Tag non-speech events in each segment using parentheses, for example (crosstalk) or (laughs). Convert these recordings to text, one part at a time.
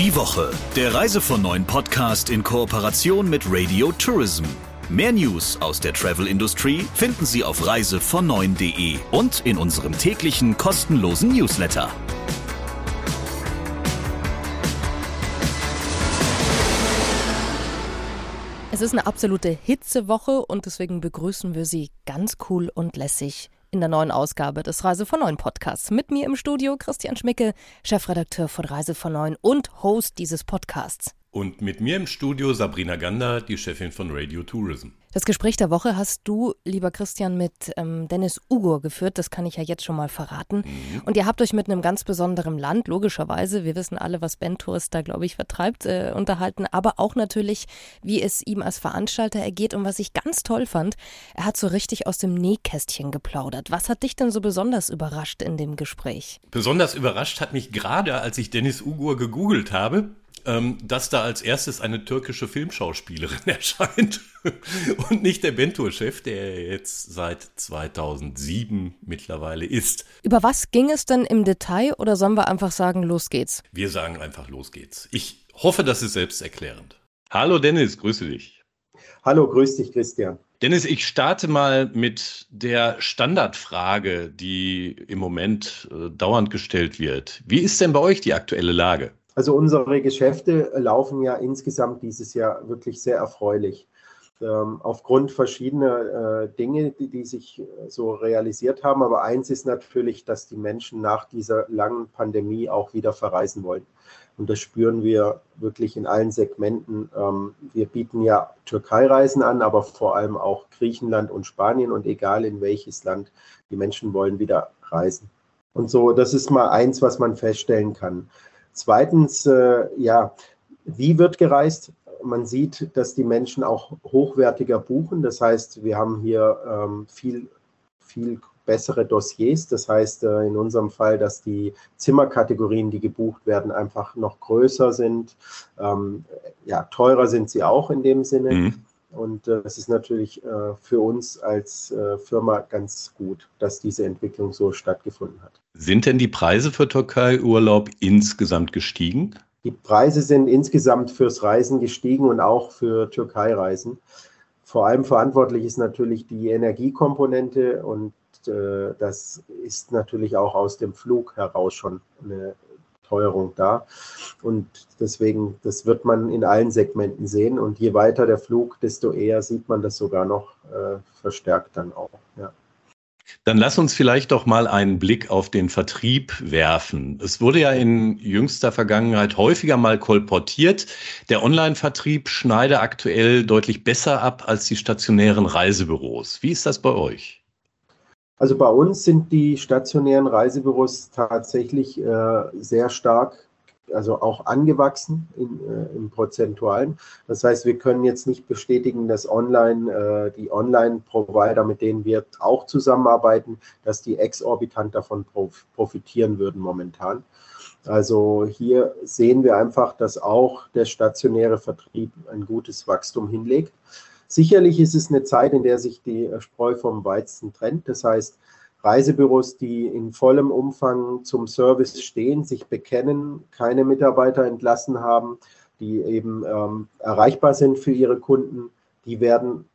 Die Woche, der Reise von neuen Podcast in Kooperation mit Radio Tourism. Mehr News aus der Travel-Industrie finden Sie auf reisevon9.de und in unserem täglichen kostenlosen Newsletter. Es ist eine absolute Hitzewoche und deswegen begrüßen wir Sie ganz cool und lässig in der neuen Ausgabe des Reise von Neuen Podcasts. Mit mir im Studio Christian Schmicke, Chefredakteur von Reise von Neuen und Host dieses Podcasts. Und mit mir im Studio Sabrina Gander, die Chefin von Radio Tourism. Das Gespräch der Woche hast du, lieber Christian, mit ähm, Dennis Ugur geführt. Das kann ich ja jetzt schon mal verraten. Mhm. Und ihr habt euch mit einem ganz besonderen Land, logischerweise, wir wissen alle, was Ben Tourist da, glaube ich, vertreibt, äh, unterhalten. Aber auch natürlich, wie es ihm als Veranstalter ergeht. Und was ich ganz toll fand, er hat so richtig aus dem Nähkästchen geplaudert. Was hat dich denn so besonders überrascht in dem Gespräch? Besonders überrascht hat mich gerade, als ich Dennis Ugur gegoogelt habe, ähm, dass da als erstes eine türkische Filmschauspielerin (laughs) erscheint und nicht der Bentur-Chef, der jetzt seit 2007 mittlerweile ist. Über was ging es denn im Detail oder sollen wir einfach sagen, los geht's? Wir sagen einfach, los geht's. Ich hoffe, das ist selbsterklärend. Hallo Dennis, grüße dich. Hallo, grüß dich, Christian. Dennis, ich starte mal mit der Standardfrage, die im Moment äh, dauernd gestellt wird. Wie ist denn bei euch die aktuelle Lage? Also unsere Geschäfte laufen ja insgesamt dieses Jahr wirklich sehr erfreulich. Ähm, aufgrund verschiedener äh, Dinge, die, die, sich so realisiert haben. Aber eins ist natürlich, dass die Menschen nach dieser langen Pandemie auch wieder verreisen wollen. Und das spüren wir wirklich in allen Segmenten. Ähm, wir bieten ja Türkei-Reisen an, aber vor allem auch Griechenland und Spanien. Und egal in welches Land, die Menschen wollen wieder reisen. Und so, das ist mal eins, was man feststellen kann. Zweitens, äh, ja, wie wird gereist? Man sieht, dass die Menschen auch hochwertiger buchen. Das heißt, wir haben hier ähm, viel, viel bessere Dossiers. Das heißt äh, in unserem Fall, dass die Zimmerkategorien, die gebucht werden, einfach noch größer sind. Ähm, ja, teurer sind sie auch in dem Sinne. Mhm. Und äh, ist natürlich äh, für uns als äh, Firma ganz gut, dass diese Entwicklung so stattgefunden hat. Sind denn die Preise für Türkei-Urlaub insgesamt gestiegen? Die Preise sind insgesamt fürs Reisen gestiegen und auch für Türkei-Reisen. Vor allem verantwortlich ist natürlich die Energiekomponente und das ist natürlich auch aus dem Flug heraus schon eine Teuerung da. Und deswegen, das wird man in allen Segmenten sehen. Und je weiter der Flug, desto eher sieht man das sogar noch äh, verstärkt dann auch. Ja. Dann lass uns vielleicht doch mal einen Blick auf den Vertrieb werfen. Es wurde ja in jüngster Vergangenheit häufiger mal kolportiert, der Online-Vertrieb schneide aktuell deutlich besser ab als die stationären Reisebüros. Wie ist das bei euch? Also bei uns sind die stationären Reisebüros tatsächlich äh, sehr stark, also auch angewachsen in, äh, im Prozentualen. Das heißt, wir können jetzt nicht bestätigen, dass online äh, die Online-Provider, mit denen wir auch zusammenarbeiten, dass die exorbitant davon profitieren würden momentan. Also hier sehen wir einfach, dass auch der stationäre Vertrieb ein gutes Wachstum hinlegt. Sicherlich ist es eine Zeit, in der sich die äh, Spreu vom Weizen trennt. Das heißt, Reisebüros, die in vollem Umfang zum Service stehen, sich bekennen, keine Mitarbeiter entlassen haben, die eben ähm, erreichbar sind für ihre Kunden, die werden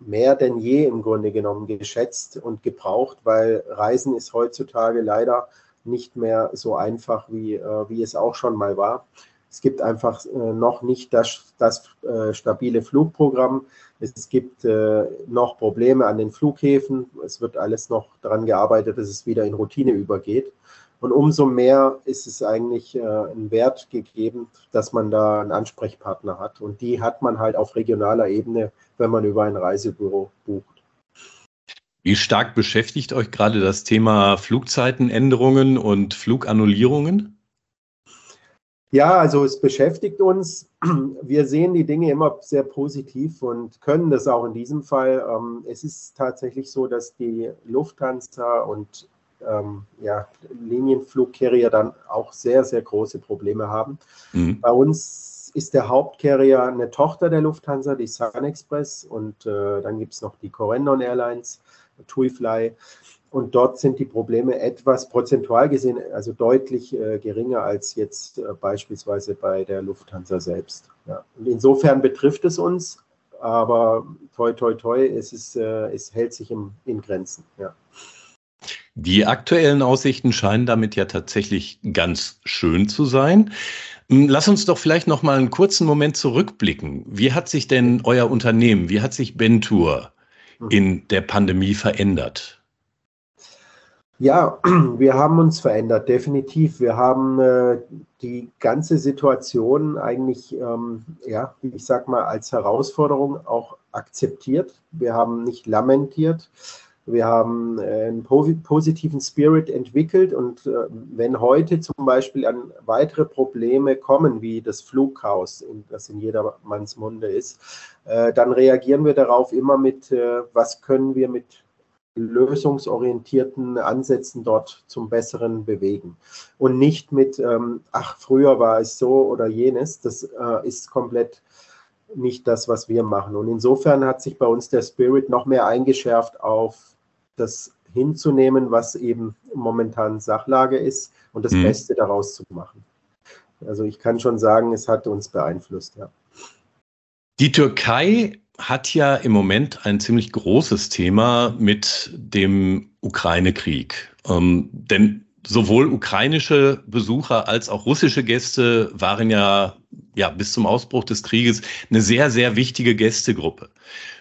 mehr denn je im Grunde genommen geschätzt und gebraucht, weil Reisen ist heutzutage leider nicht mehr so einfach, wie, äh, wie es auch schon mal war. Es gibt einfach äh, noch nicht das, das äh, stabile Flugprogramm. Es gibt äh, noch Probleme an den Flughäfen. Es wird alles noch daran gearbeitet, dass es wieder in Routine übergeht. Und umso mehr ist es eigentlich äh, ein Wert gegeben, dass man da einen Ansprechpartner hat. Und die hat man halt auf regionaler Ebene, wenn man über ein Reisebüro bucht. Wie stark beschäftigt euch gerade das Thema Flugzeitenänderungen und Flugannullierungen? Ja, also es beschäftigt uns. (clears throat) Wir sehen die Dinge immer sehr positiv und können das auch in diesem Fall. Ähm, es ist tatsächlich so, dass die Lufthansa und ähm, ja, Linienflugcarrier dann auch sehr, sehr große Probleme haben. Mhm. Bei uns ist der Hauptcarrier eine Tochter der Lufthansa, die Sun Express, und äh, dann gibt es noch die Corendon Airlines, TuiFly. Und dort sind die Probleme etwas prozentual gesehen, also deutlich äh, geringer als jetzt äh, beispielsweise bei der Lufthansa selbst. Ja. insofern betrifft es uns, aber toi, toi, toi, es, ist, äh, es hält sich im, in Grenzen. Ja. Die aktuellen Aussichten scheinen damit ja tatsächlich ganz schön zu sein. Hm, lass uns doch vielleicht noch mal einen kurzen Moment zurückblicken. Wie hat sich denn euer Unternehmen, wie hat sich Bentour hm. in der Pandemie verändert? Ja, (clears throat) wir haben uns verändert, definitiv. Wir haben äh, die ganze Situation eigentlich, ähm, ja, ich sag mal, als Herausforderung auch akzeptiert. Wir haben nicht lamentiert. Wir haben äh, einen positiven Spirit entwickelt und äh, wenn heute zum Beispiel an weitere Probleme kommen, wie das Flughaus, das in jedermanns Munde ist, äh, dann reagieren wir darauf immer mit, was können wir mit lösungsorientierten Ansätzen dort zum Besseren bewegen. Und nicht mit, ähm, ach, früher war es so oder jenes. Das äh, ist komplett nicht das, was wir machen. Und insofern hat sich bei uns der Spirit noch mehr eingeschärft auf das hinzunehmen, was eben momentan Sachlage ist und das mhm. Beste daraus zu machen. Also ich kann schon sagen, es hat uns beeinflusst, ja. Die Türkei hat ja im Moment ein ziemlich großes Thema mit dem Ukraine-Krieg. Ähm, denn sowohl ukrainische Besucher als auch russische Gäste waren ja, ja bis zum Ausbruch des Krieges eine sehr, sehr wichtige Gästegruppe.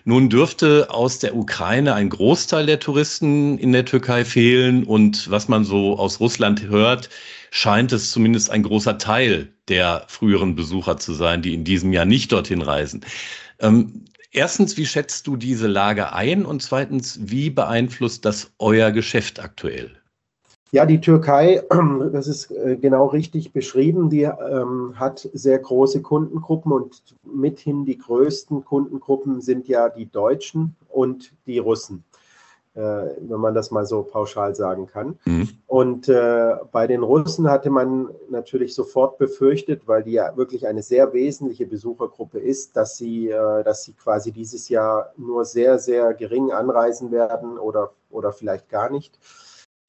Nun dürfte aus der Ukraine ein Großteil der Touristen in der Türkei fehlen und was man so aus Russland hört, scheint es zumindest ein großer Teil der früheren Besucher zu sein, die in diesem Jahr nicht dorthin reisen. Ähm, Erstens, wie schätzt du diese Lage ein? Und zweitens, wie beeinflusst das euer Geschäft aktuell? Ja, die Türkei, (clears throat) das ist äh, genau richtig beschrieben, die ähm, hat sehr große Kundengruppen und mithin die größten Kundengruppen sind ja die Deutschen und die Russen. Äh, wenn man das mal so pauschal sagen kann. Mhm. Und äh, bei den Russen hatte man natürlich sofort befürchtet, weil die ja wirklich eine sehr wesentliche Besuchergruppe ist, dass sie, äh, dass sie quasi dieses Jahr nur sehr, sehr gering anreisen werden oder, oder vielleicht gar nicht.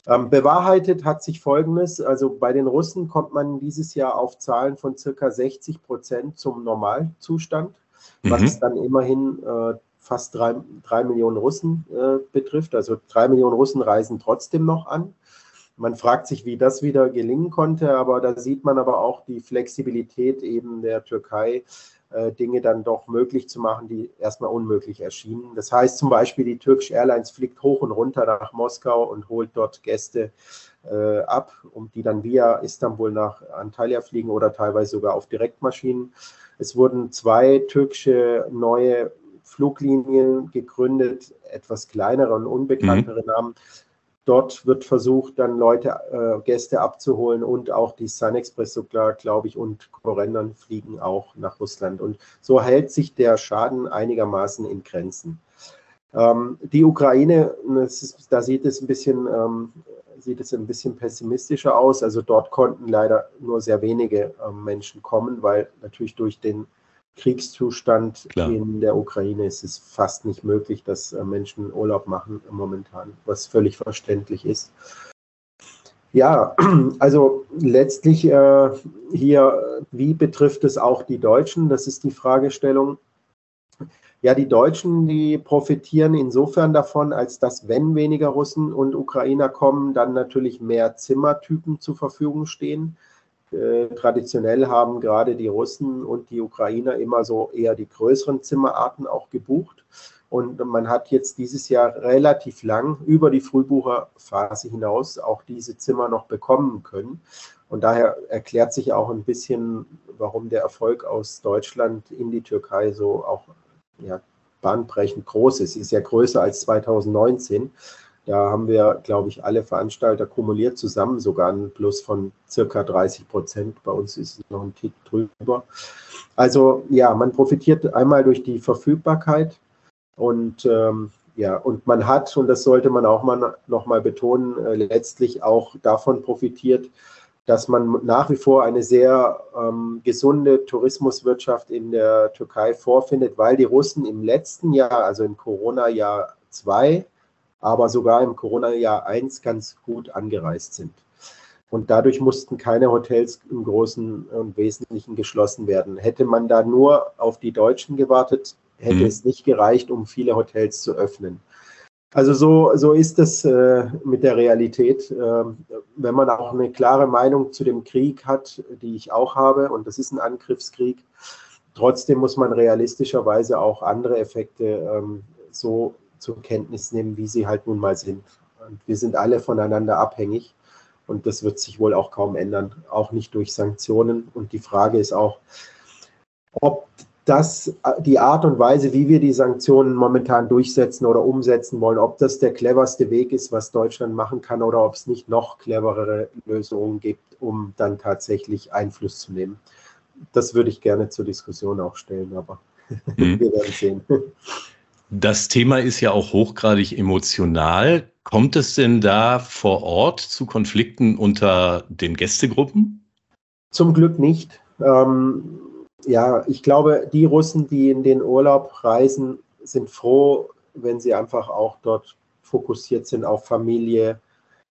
Ähm, bewahrheitet hat sich Folgendes, also bei den Russen kommt man dieses Jahr auf Zahlen von circa 60 Prozent zum Normalzustand, was mhm. dann immerhin äh, fast drei, drei Millionen Russen äh, betrifft. Also drei Millionen Russen reisen trotzdem noch an. Man fragt sich, wie das wieder gelingen konnte, aber da sieht man aber auch die Flexibilität eben der Türkei, äh, Dinge dann doch möglich zu machen, die erstmal unmöglich erschienen. Das heißt zum Beispiel, die Turkish Airlines fliegt hoch und runter nach Moskau und holt dort Gäste äh, ab, um die dann via Istanbul nach Antalya fliegen oder teilweise sogar auf Direktmaschinen. Es wurden zwei türkische neue Fluglinien gegründet, etwas kleinere und unbekanntere mhm. Namen. Dort wird versucht, dann Leute, äh, Gäste abzuholen und auch die Sun Express sogar, glaube ich, und Korrendern fliegen auch nach Russland. Und so hält sich der Schaden einigermaßen in Grenzen. Ähm, die Ukraine, ist, da sieht es ein bisschen, ähm, sieht es ein bisschen pessimistischer aus. Also dort konnten leider nur sehr wenige ähm, Menschen kommen, weil natürlich durch den Kriegszustand Klar. in der Ukraine ist es fast nicht möglich, dass äh, Menschen Urlaub machen momentan, was völlig verständlich ist. Ja, (clears throat) also letztlich äh, hier, wie betrifft es auch die Deutschen? Das ist die Fragestellung. Ja, die Deutschen, die profitieren insofern davon, als dass, wenn weniger Russen und Ukrainer kommen, dann natürlich mehr Zimmertypen zur Verfügung stehen. Äh, traditionell haben gerade die Russen und die Ukrainer immer so eher die größeren Zimmerarten auch gebucht. Und man hat jetzt dieses Jahr relativ lang über die Frühbucherphase hinaus auch diese Zimmer noch bekommen können. Und daher erklärt sich auch ein bisschen, warum der Erfolg aus Deutschland in die Türkei so auch ja, bahnbrechend groß ist. Sie ist ja größer als 2019. Da haben wir, glaube ich, alle Veranstalter kumuliert zusammen sogar einen Plus von circa 30 Prozent. Bei uns ist es noch ein Tick drüber. Also ja, man profitiert einmal durch die Verfügbarkeit und ähm, ja, und man hat, und das sollte man auch mal noch mal betonen, äh, letztlich auch davon profitiert, dass man nach wie vor eine sehr ähm, gesunde Tourismuswirtschaft in der Türkei vorfindet, weil die Russen im letzten Jahr, also im Corona-Jahr 2, aber sogar im Corona-Jahr 1 ganz gut angereist sind. Und dadurch mussten keine Hotels im Großen und Wesentlichen geschlossen werden. Hätte man da nur auf die Deutschen gewartet, hätte mhm. es nicht gereicht, um viele Hotels zu öffnen. Also so, so ist es äh, mit der Realität. Äh, wenn man auch eine klare Meinung zu dem Krieg hat, die ich auch habe, und das ist ein Angriffskrieg, trotzdem muss man realistischerweise auch andere Effekte ähm, so zur Kenntnis nehmen, wie sie halt nun mal sind. Und wir sind alle voneinander abhängig. Und das wird sich wohl auch kaum ändern, auch nicht durch Sanktionen. Und die Frage ist auch, ob das die Art und Weise, wie wir die Sanktionen momentan durchsetzen oder umsetzen wollen, ob das der cleverste Weg ist, was Deutschland machen kann, oder ob es nicht noch cleverere Lösungen gibt, um dann tatsächlich Einfluss zu nehmen. Das würde ich gerne zur Diskussion auch stellen, aber mhm. wir werden sehen. (laughs) Das Thema ist ja auch hochgradig emotional. Kommt es denn da vor Ort zu Konflikten unter den Gästegruppen? Zum Glück nicht. Ähm, ja, ich glaube, die Russen, die in den Urlaub reisen, sind froh, wenn sie einfach auch dort fokussiert sind auf Familie,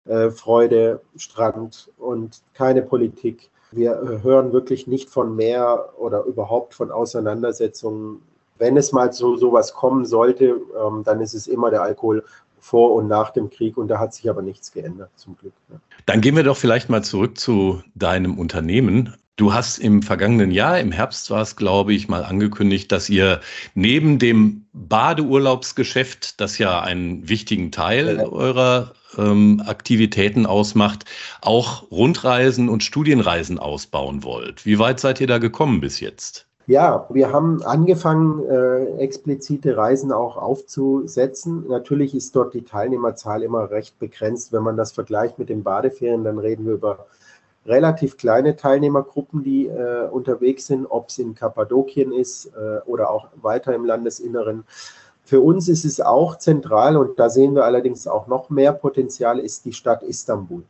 äh, Freude, Strand und keine Politik. Wir hören wirklich nicht von mehr oder überhaupt von Auseinandersetzungen wenn es mal zu sowas kommen sollte, ähm, dann ist es immer der Alkohol vor und nach dem Krieg und da hat sich aber nichts geändert, zum Glück. Ja. Dann gehen wir doch vielleicht mal zurück zu deinem Unternehmen. Du hast im vergangenen Jahr, im Herbst war es, glaube ich, mal angekündigt, dass ihr neben dem Badeurlaubsgeschäft, das ja einen wichtigen Teil ja. eurer ähm, Aktivitäten ausmacht, auch Rundreisen und Studienreisen ausbauen wollt. Wie weit seid ihr da gekommen bis jetzt? Ja, wir haben angefangen, äh, explizite Reisen auch aufzusetzen. Natürlich ist dort die Teilnehmerzahl immer recht begrenzt. Wenn man das vergleicht mit den Badeferien, dann reden wir über relativ kleine Teilnehmergruppen, die äh, unterwegs sind, ob es in Kappadokien ist äh, oder auch weiter im Landesinneren. Für uns ist es auch zentral und da sehen wir allerdings auch noch mehr Potenzial, ist die Stadt Istanbul.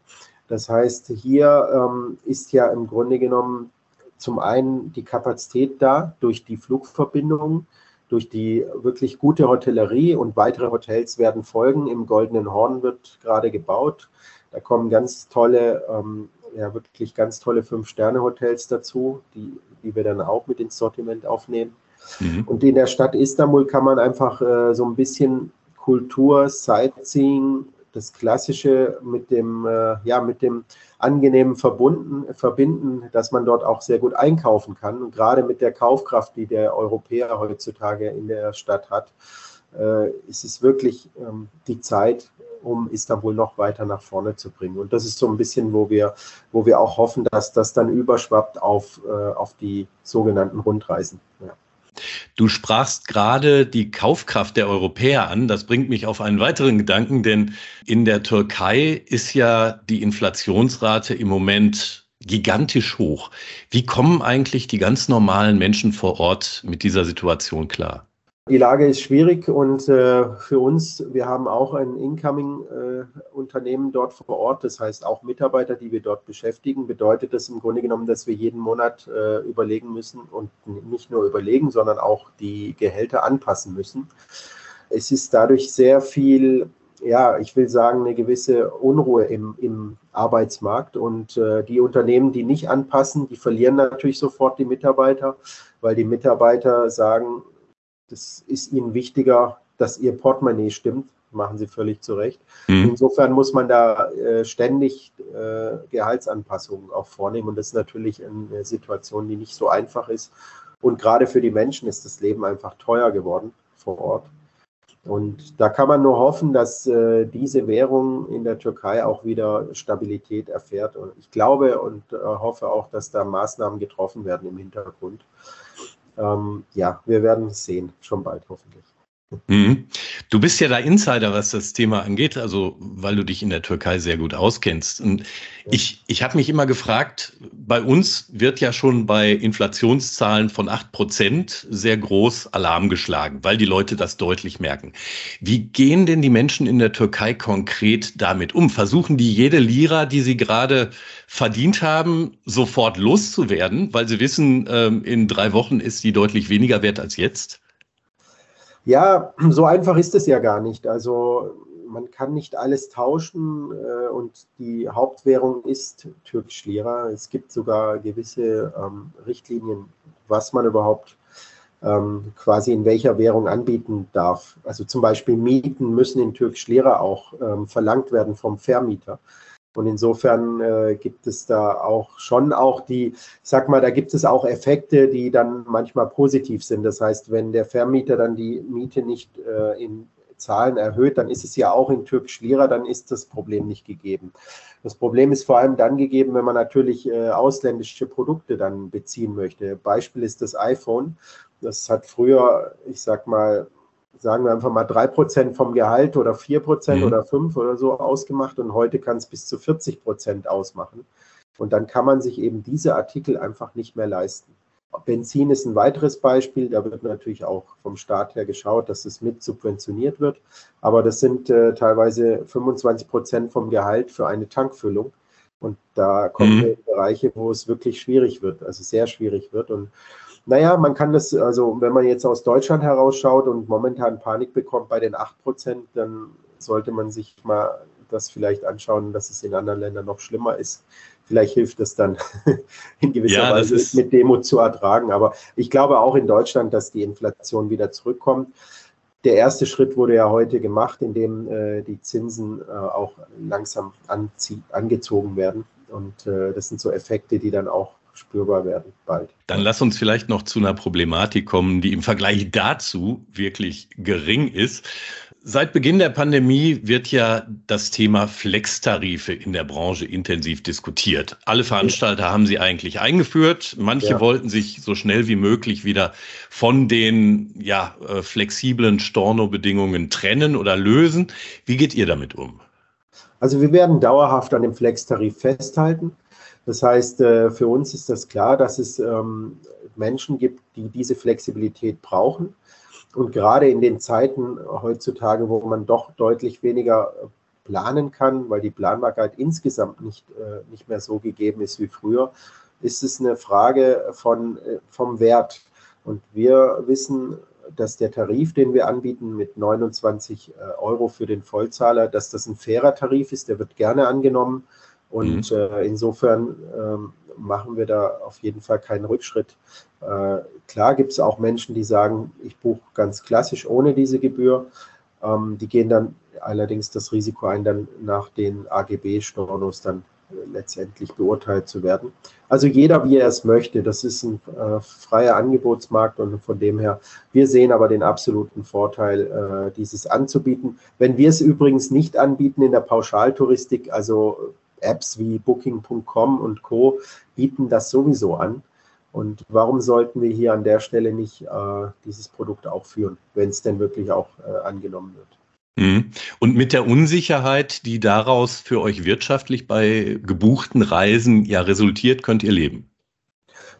Das heißt, hier ähm, ist ja im Grunde genommen zum einen die Kapazität da durch die Flugverbindungen, durch die wirklich gute Hotellerie und weitere Hotels werden folgen. Im Goldenen Horn wird gerade gebaut. Da kommen ganz tolle, ähm, ja wirklich ganz tolle Fünf-Sterne-Hotels dazu, die, die wir dann auch mit ins Sortiment aufnehmen. Mhm. Und in der Stadt Istanbul kann man einfach äh, so ein bisschen Kultur, Sightseeing, das Klassische mit dem, äh, ja, mit dem angenehmen Verbunden, verbinden, dass man dort auch sehr gut einkaufen kann. Und gerade mit der Kaufkraft, die der Europäer heutzutage in der Stadt hat, äh, ist es wirklich ähm, die Zeit, um Istanbul noch weiter nach vorne zu bringen. Und das ist so ein bisschen, wo wir, wo wir auch hoffen, dass das dann überschwappt auf, äh, auf die sogenannten Rundreisen. Ja. Du sprachst gerade die Kaufkraft der Europäer an. Das bringt mich auf einen weiteren Gedanken, denn in der Türkei ist ja die Inflationsrate im Moment gigantisch hoch. Wie kommen eigentlich die ganz normalen Menschen vor Ort mit dieser Situation klar? Die Lage ist schwierig und äh, für uns, wir haben auch ein Incoming-Unternehmen äh, dort vor Ort, das heißt auch Mitarbeiter, die wir dort beschäftigen, bedeutet das im Grunde genommen, dass wir jeden Monat äh, überlegen müssen und nicht nur überlegen, sondern auch die Gehälter anpassen müssen. Es ist dadurch sehr viel, ja, ich will sagen, eine gewisse Unruhe im, im Arbeitsmarkt und äh, die Unternehmen, die nicht anpassen, die verlieren natürlich sofort die Mitarbeiter, weil die Mitarbeiter sagen, das ist ihnen wichtiger, dass ihr Portemonnaie stimmt. Machen sie völlig zu Recht. Mhm. Insofern muss man da äh, ständig äh, Gehaltsanpassungen auch vornehmen. Und das ist natürlich eine Situation, die nicht so einfach ist. Und gerade für die Menschen ist das Leben einfach teuer geworden vor Ort. Und da kann man nur hoffen, dass äh, diese Währung in der Türkei auch wieder Stabilität erfährt. Und ich glaube und äh, hoffe auch, dass da Maßnahmen getroffen werden im Hintergrund ähm, ja, wir werden sehen, schon bald hoffentlich. Mhm. Du bist ja da Insider, was das Thema angeht, also weil du dich in der Türkei sehr gut auskennst. Und ich, ich habe mich immer gefragt, bei uns wird ja schon bei Inflationszahlen von acht Prozent sehr groß Alarm geschlagen, weil die Leute das deutlich merken. Wie gehen denn die Menschen in der Türkei konkret damit um? Versuchen die jede Lira, die sie gerade verdient haben, sofort loszuwerden, weil sie wissen, ähm, in drei Wochen ist die deutlich weniger wert als jetzt? Ja, so einfach ist es ja gar nicht. Also man kann nicht alles tauschen äh, und die Hauptwährung ist türkisch Lira. Es gibt sogar gewisse ähm, Richtlinien, was man überhaupt ähm, quasi in welcher Währung anbieten darf. Also zum Beispiel Mieten müssen in türkisch Lira auch ähm, verlangt werden vom Vermieter. Und insofern äh, gibt es da auch schon auch die, sag mal, da gibt es auch Effekte, die dann manchmal positiv sind. Das heißt, wenn der Vermieter dann die Miete nicht äh, in Zahlen erhöht, dann ist es ja auch in türkisch Lira, dann ist das Problem nicht gegeben. Das Problem ist vor allem dann gegeben, wenn man natürlich äh, ausländische Produkte dann beziehen möchte. Beispiel ist das iPhone. Das hat früher, ich sag mal, sagen wir einfach mal drei Prozent vom Gehalt oder vier Prozent mhm. oder fünf oder so ausgemacht und heute kann es bis zu 40 Prozent ausmachen. Und dann kann man sich eben diese Artikel einfach nicht mehr leisten. Benzin ist ein weiteres Beispiel. Da wird natürlich auch vom Staat her geschaut, dass es mit subventioniert wird. Aber das sind äh, teilweise 25 Prozent vom Gehalt für eine Tankfüllung. Und da kommen mhm. wir in Bereiche, wo es wirklich schwierig wird, also sehr schwierig wird. Und naja, man kann das, also wenn man jetzt aus Deutschland herausschaut und momentan Panik bekommt bei den 8 Prozent, dann sollte man sich mal das vielleicht anschauen, dass es in anderen Ländern noch schlimmer ist. Vielleicht hilft es dann (laughs) in gewisser ja, Weise mit Demo zu ertragen. Aber ich glaube auch in Deutschland, dass die Inflation wieder zurückkommt. Der erste Schritt wurde ja heute gemacht, indem äh, die Zinsen äh, auch langsam angezogen werden. Und äh, das sind so Effekte, die dann auch spürbar werden bald. Dann lass uns vielleicht noch zu einer Problematik kommen, die im Vergleich dazu wirklich gering ist. Seit Beginn der Pandemie wird ja das Thema Flextarife in der Branche intensiv diskutiert. Alle Veranstalter haben sie eigentlich eingeführt. Manche ja. wollten sich so schnell wie möglich wieder von den ja, äh, flexiblen Storno-Bedingungen trennen oder lösen. Wie geht ihr damit um? Also wir werden dauerhaft an dem Flextarif festhalten. Das heißt, äh, für uns ist das klar, dass es ähm, Menschen gibt, die diese Flexibilität brauchen. Und gerade in den Zeiten heutzutage, wo man doch deutlich weniger äh, planen kann, weil die Planbarkeit insgesamt nicht, äh, nicht mehr so gegeben ist wie früher, ist es eine Frage von, vom Wert. Und wir wissen, dass der Tarif, den wir anbieten mit 29 Euro für den Vollzahler, dass das ein fairer Tarif ist, der wird gerne angenommen. Und mhm. äh, insofern ähm, machen wir da auf jeden Fall keinen Rückschritt. Äh, klar gibt es auch Menschen, die sagen, ich buche ganz klassisch ohne diese Gebühr. Ähm, die gehen dann allerdings das Risiko ein, dann nach den AGB-Stornos dann äh, letztendlich beurteilt zu werden. Also jeder, wie er es möchte. Das ist ein äh, freier Angebotsmarkt und von dem her, wir sehen aber den absoluten Vorteil, äh, dieses anzubieten. Wenn wir es übrigens nicht anbieten in der Pauschaltouristik, also Apps wie Booking.com und Co. bieten das sowieso an. Und warum sollten wir hier an der Stelle nicht äh, dieses Produkt auch führen, wenn es denn wirklich auch äh, angenommen wird? Mhm. Und mit der Unsicherheit, die daraus für euch wirtschaftlich bei gebuchten Reisen ja resultiert, könnt ihr leben?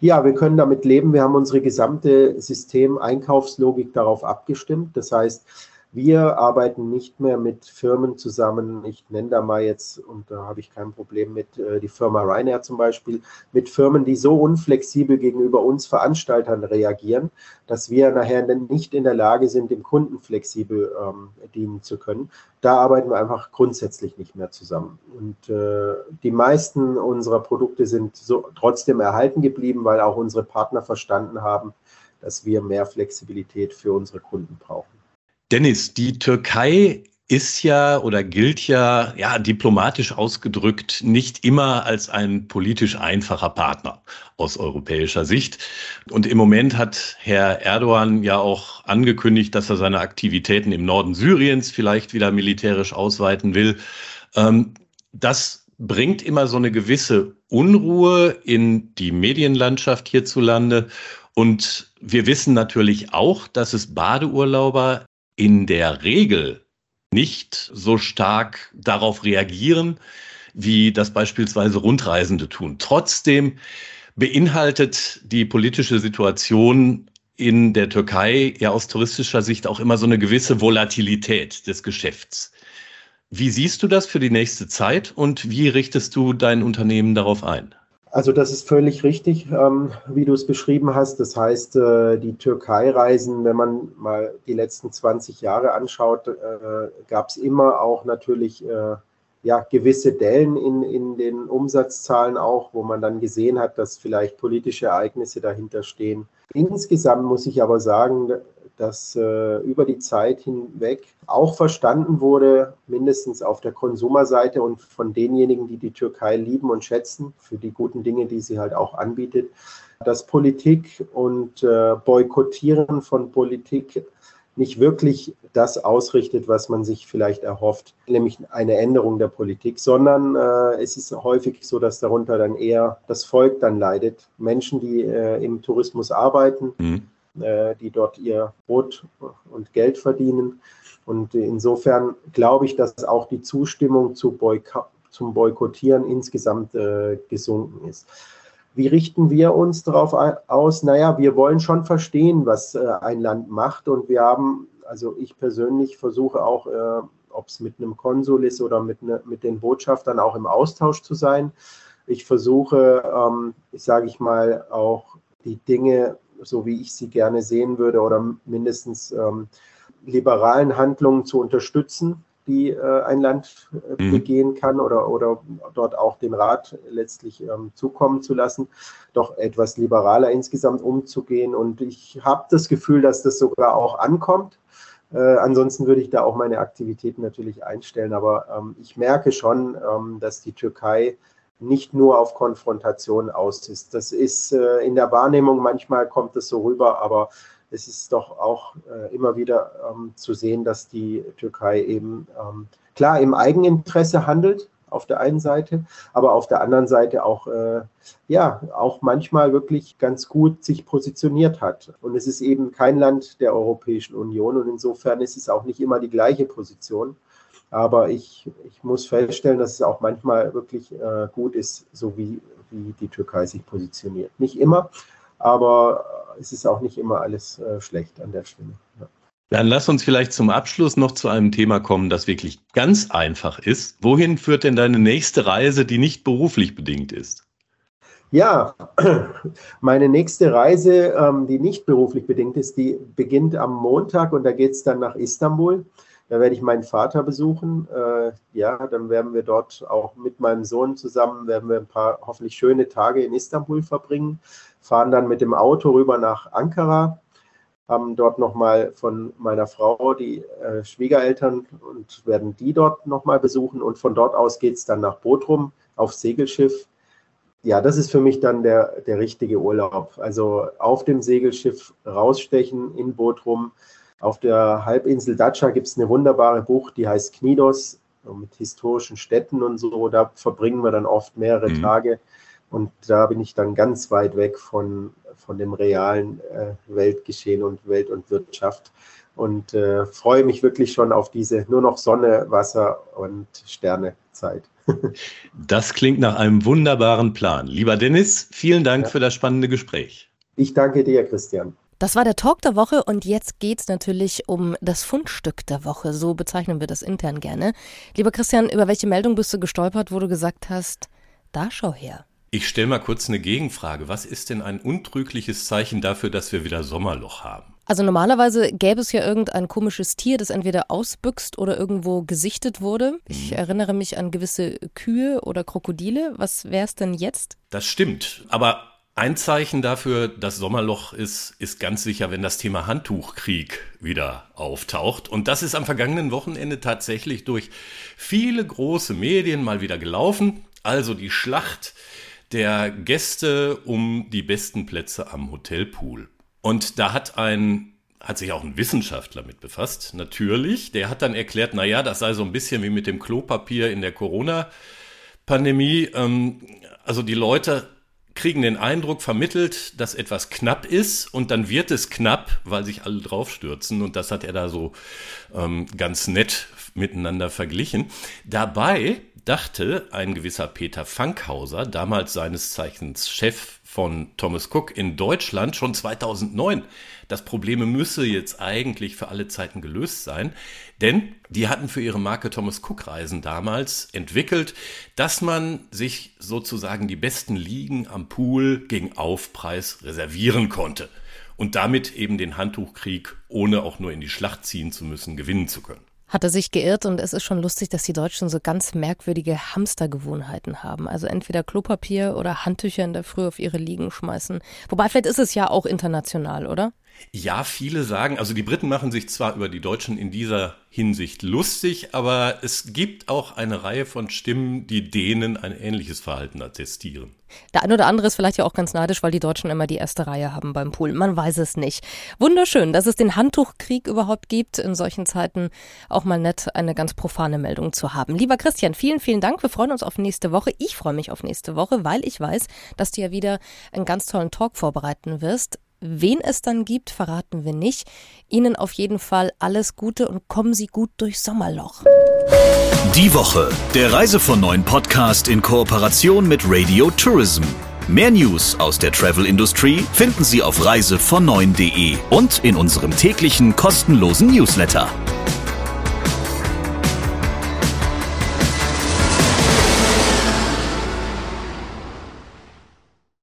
Ja, wir können damit leben. Wir haben unsere gesamte System-Einkaufslogik darauf abgestimmt. Das heißt, wir arbeiten nicht mehr mit Firmen zusammen. Ich nenne da mal jetzt, und da habe ich kein Problem mit, äh, die Firma Ryanair zum Beispiel, mit Firmen, die so unflexibel gegenüber uns Veranstaltern reagieren, dass wir nachher nicht in der Lage sind, dem Kunden flexibel ähm, dienen zu können. Da arbeiten wir einfach grundsätzlich nicht mehr zusammen. Und äh, die meisten unserer Produkte sind so trotzdem erhalten geblieben, weil auch unsere Partner verstanden haben, dass wir mehr Flexibilität für unsere Kunden brauchen. Dennis, die Türkei ist ja oder gilt ja, ja, diplomatisch ausgedrückt, nicht immer als ein politisch einfacher Partner aus europäischer Sicht. Und im Moment hat Herr Erdogan ja auch angekündigt, dass er seine Aktivitäten im Norden Syriens vielleicht wieder militärisch ausweiten will. Ähm, das bringt immer so eine gewisse Unruhe in die Medienlandschaft hierzulande. Und wir wissen natürlich auch, dass es Badeurlauber in der Regel nicht so stark darauf reagieren, wie das beispielsweise Rundreisende tun. Trotzdem beinhaltet die politische Situation in der Türkei ja aus touristischer Sicht auch immer so eine gewisse Volatilität des Geschäfts. Wie siehst du das für die nächste Zeit und wie richtest du dein Unternehmen darauf ein? Also das ist völlig richtig, ähm, wie du es beschrieben hast. Das heißt, äh, die Türkei-Reisen, wenn man mal die letzten 20 Jahre anschaut, äh, gab es immer auch natürlich äh, ja, gewisse Dellen in, in den Umsatzzahlen auch, wo man dann gesehen hat, dass vielleicht politische Ereignisse dahinter stehen. Insgesamt muss ich aber sagen, dass äh, über die Zeit hinweg auch verstanden wurde, mindestens auf der Konsumerseite und von denjenigen, die die Türkei lieben und schätzen, für die guten Dinge, die sie halt auch anbietet, dass Politik und äh, Boykottieren von Politik nicht wirklich das ausrichtet, was man sich vielleicht erhofft, nämlich eine Änderung der Politik, sondern äh, es ist häufig so, dass darunter dann eher das Volk dann leidet. Menschen, die äh, im Tourismus arbeiten, mhm äh, die dort ihr Brot und Geld verdienen. Und insofern glaube ich, dass auch die Zustimmung zu Boyko zum Boykottieren insgesamt äh, gesunken ist. Wie richten wir uns darauf aus? Naja, wir wollen schon verstehen, was äh, ein Land macht. Und wir haben, also ich persönlich versuche auch, äh, ob es mit einem Konsul ist oder mit, ne, mit den Botschaftern, auch im Austausch zu sein. Ich versuche, ähm, sage ich mal, auch die Dinge so wie ich sie gerne sehen würde, oder mindestens ähm, liberalen Handlungen zu unterstützen, die äh, ein Land äh, mhm. begehen kann oder, oder dort auch den Rat letztlich ähm, zukommen zu lassen, doch etwas liberaler insgesamt umzugehen. Und ich habe das Gefühl, dass das sogar auch ankommt. Äh, ansonsten würde ich da auch meine Aktivitäten natürlich einstellen. Aber ähm, ich merke schon, ähm, dass die Türkei nicht nur auf Konfrontation aus ist. Das ist äh, in der Wahrnehmung, manchmal kommt es so rüber, aber es ist doch auch äh, immer wieder ähm, zu sehen, dass die Türkei eben ähm, klar im Eigeninteresse handelt auf der einen Seite, aber auf der anderen Seite auch, äh, ja, auch manchmal wirklich ganz gut sich positioniert hat. Und es ist eben kein Land der Europäischen Union und insofern ist es auch nicht immer die gleiche Position. Aber ich, ich muss feststellen, dass es auch manchmal wirklich äh, gut ist, so wie, wie die Türkei sich positioniert. Nicht immer, aber es ist auch nicht immer alles äh, schlecht an der Stelle. Ja. Dann lass uns vielleicht zum Abschluss noch zu einem Thema kommen, das wirklich ganz einfach ist. Wohin führt denn deine nächste Reise, die nicht beruflich bedingt ist? Ja, (clears throat) meine nächste Reise, ähm, die nicht beruflich bedingt ist, die beginnt am Montag und da geht es dann nach Istanbul. Da werde ich meinen Vater besuchen. Äh, ja, dann werden wir dort auch mit meinem Sohn zusammen, werden wir ein paar hoffentlich schöne Tage in Istanbul verbringen, fahren dann mit dem Auto rüber nach Ankara, haben dort nochmal von meiner Frau die äh, Schwiegereltern und werden die dort nochmal besuchen. Und von dort aus geht es dann nach Bodrum auf Segelschiff. Ja, das ist für mich dann der, der richtige Urlaub. Also auf dem Segelschiff rausstechen in Bodrum, auf der Halbinsel Dacia gibt es eine wunderbare Bucht, die heißt Knidos, mit historischen Städten und so. Da verbringen wir dann oft mehrere mhm. Tage. Und da bin ich dann ganz weit weg von, von dem realen äh, Weltgeschehen und Welt und Wirtschaft. Und äh, freue mich wirklich schon auf diese nur noch Sonne, Wasser und Sterne Zeit. (laughs) das klingt nach einem wunderbaren Plan. Lieber Dennis, vielen Dank ja. für das spannende Gespräch. Ich danke dir, Christian. Das war der Talk der Woche und jetzt geht es natürlich um das Fundstück der Woche. So bezeichnen wir das intern gerne. Lieber Christian, über welche Meldung bist du gestolpert, wo du gesagt hast, da schau her? Ich stelle mal kurz eine Gegenfrage. Was ist denn ein untrügliches Zeichen dafür, dass wir wieder Sommerloch haben? Also normalerweise gäbe es ja irgendein komisches Tier, das entweder ausbüchst oder irgendwo gesichtet wurde. Ich mhm. erinnere mich an gewisse Kühe oder Krokodile. Was wäre es denn jetzt? Das stimmt. Aber ein Zeichen dafür, dass Sommerloch ist, ist ganz sicher, wenn das Thema Handtuchkrieg wieder auftaucht. Und das ist am vergangenen Wochenende tatsächlich durch viele große Medien mal wieder gelaufen. Also die Schlacht der Gäste um die besten Plätze am Hotelpool. Und da hat ein hat sich auch ein Wissenschaftler mit befasst, natürlich. Der hat dann erklärt, na ja, das sei so ein bisschen wie mit dem Klopapier in der Corona-Pandemie. Ähm, also die Leute kriegen den Eindruck vermittelt, dass etwas knapp ist und dann wird es knapp, weil sich alle draufstürzen und das hat er da so ähm, ganz nett miteinander verglichen. Dabei dachte ein gewisser Peter Fankhauser, damals seines Zeichens Chef von Thomas Cook in Deutschland, schon 2009, das Problem müsse jetzt eigentlich für alle Zeiten gelöst sein, denn die hatten für ihre Marke Thomas Cook Reisen damals entwickelt, dass man sich sozusagen die besten Liegen am Pool gegen Aufpreis reservieren konnte und damit eben den Handtuchkrieg, ohne auch nur in die Schlacht ziehen zu müssen, gewinnen zu können hat er sich geirrt und es ist schon lustig, dass die Deutschen so ganz merkwürdige Hamstergewohnheiten haben. Also entweder Klopapier oder Handtücher in der Früh auf ihre Liegen schmeißen. Wobei vielleicht ist es ja auch international, oder? Ja, viele sagen, also die Briten machen sich zwar über die Deutschen in dieser Hinsicht lustig, aber es gibt auch eine Reihe von Stimmen, die denen ein ähnliches Verhalten attestieren. Der ein oder andere ist vielleicht ja auch ganz neidisch, weil die Deutschen immer die erste Reihe haben beim Pool. Man weiß es nicht. Wunderschön, dass es den Handtuchkrieg überhaupt gibt, in solchen Zeiten auch mal nett eine ganz profane Meldung zu haben. Lieber Christian, vielen, vielen Dank. Wir freuen uns auf nächste Woche. Ich freue mich auf nächste Woche, weil ich weiß, dass du ja wieder einen ganz tollen Talk vorbereiten wirst. Wen es dann gibt, verraten wir nicht. Ihnen auf jeden Fall alles Gute und kommen Sie gut durchs Sommerloch. Die Woche, der Reise von neuen Podcast in Kooperation mit Radio Tourism. Mehr News aus der Travel Industry finden Sie auf reisevon und in unserem täglichen kostenlosen Newsletter.